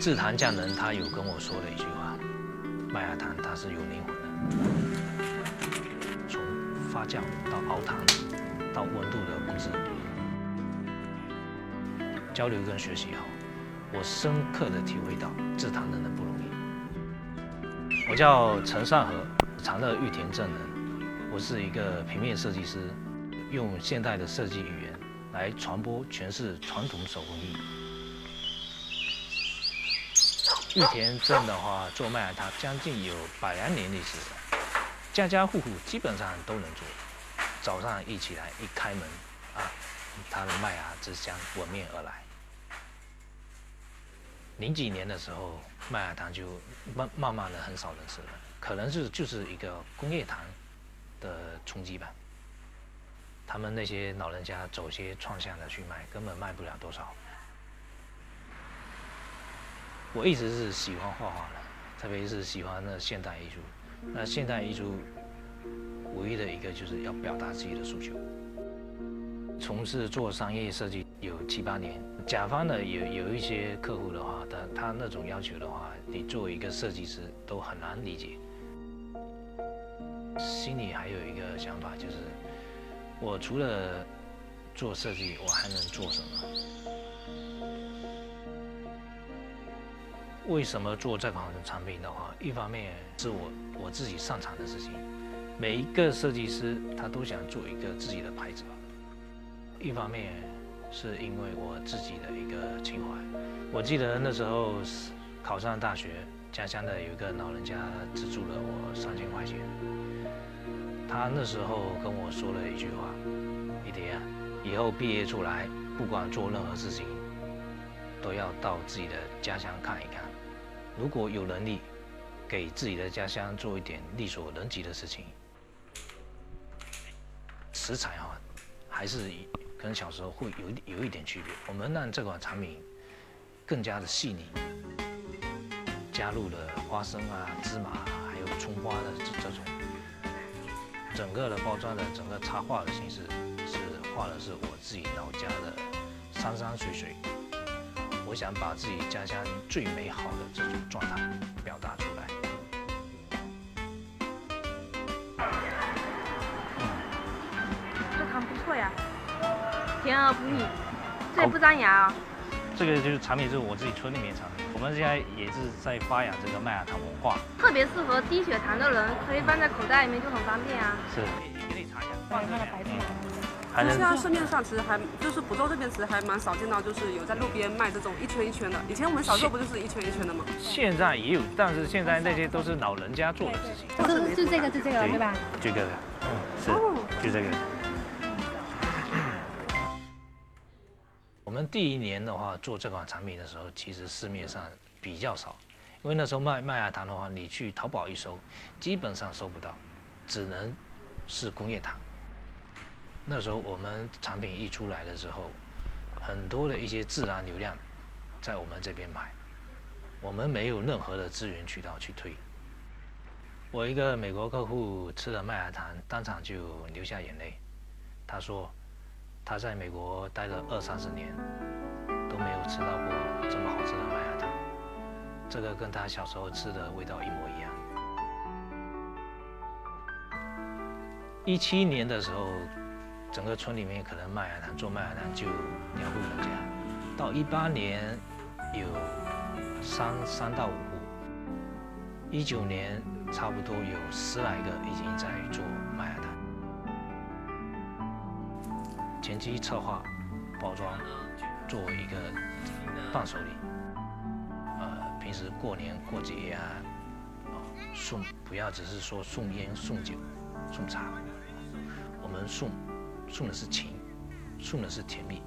制糖匠人他有跟我说了一句话：麦芽糖它是有灵魂的，从发酵到熬糖到温度的控制，交流跟学习后，我深刻的体会到制糖人的不容易。我叫陈善和，长乐玉田镇人，我是一个平面设计师，用现代的设计语言来传播诠释传统手工艺。玉田镇的话，做麦芽糖将近有百来年历史了，家家户户基本上都能做。早上一起来一开门，啊，它的麦芽之香闻面而来。零几年的时候，麦芽糖就慢慢慢的很少人吃了，可能是就是一个工业糖的冲击吧。他们那些老人家走些创巷的去卖，根本卖不了多少。我一直是喜欢画画的，特别是喜欢那现代艺术。那现代艺术唯一的一个就是要表达自己的诉求。从事做商业设计有七八年，甲方的有有一些客户的话，他他那种要求的话，你作为一个设计师都很难理解。心里还有一个想法，就是我除了做设计，我还能做什么？为什么做这款产品的话，一方面是我我自己擅长的事情，每一个设计师他都想做一个自己的牌子。一方面是因为我自己的一个情怀。我记得那时候考上大学，家乡的有一个老人家资助了我三千块钱。他那时候跟我说了一句话：“李迪啊，以后毕业出来，不管做任何事情，都要到自己的家乡看一看。”如果有能力给自己的家乡做一点力所能及的事情，食材哈还是跟小时候会有有一点区别。我们让这款产品更加的细腻，加入了花生啊、芝麻还有葱花的这种，整个的包装的整个插画的形式是画的是我自己老家的山山水水。我想把自己家乡最美好的这种状态表达出来。这糖不错呀，甜而不腻，这不粘牙啊。这个就是产品，是我自己村里面产的。我们现在也是在发扬这个麦芽糖文化，特别适合低血糖的人，可以放在口袋里面就很方便啊。是，给你尝一下，放它的白糖。现在市面上其实还就是福州这边其实还蛮少见到，就是有在路边卖这种一圈一圈的。以前我们小时候不就是一圈一圈的吗？现在也有，但是现在那些都是老人家做的事情。是是这个是这个对吧？就这个，嗯，是，就这个。我们第一年的话做这款产品的时候，其实市面上比较少，因为那时候卖麦芽糖的话，你去淘宝一搜，基本上搜不到，只能是工业糖。那时候我们产品一出来的时候，很多的一些自然流量在我们这边买，我们没有任何的资源渠道去推。我一个美国客户吃了麦芽糖，当场就流下眼泪。他说他在美国待了二三十年，都没有吃到过这么好吃的麦芽糖，这个跟他小时候吃的味道一模一样。一七年的时候。整个村里面可能麦芽糖做麦芽糖就两户人家，到一八年有三三到五户，一九年差不多有十来个已经在做麦芽糖。前期策划、包装，作为一个伴手礼，呃，平时过年过节呀，送不要只是说送烟、送酒、送茶，我们送。送的是情，送的是甜蜜。